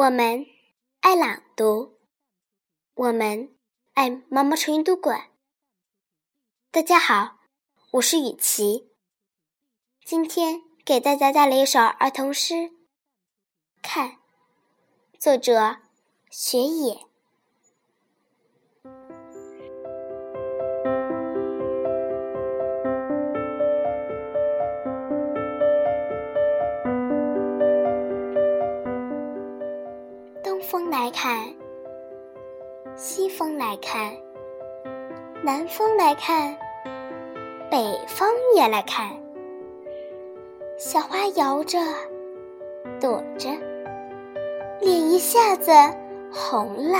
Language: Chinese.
我们爱朗读，我们爱毛毛虫阅读馆。大家好，我是雨琪，今天给大家带来一首儿童诗《看》，作者雪野。风来看，西风来看，南风来看，北风也来看。小花摇着，躲着，脸一下子红了。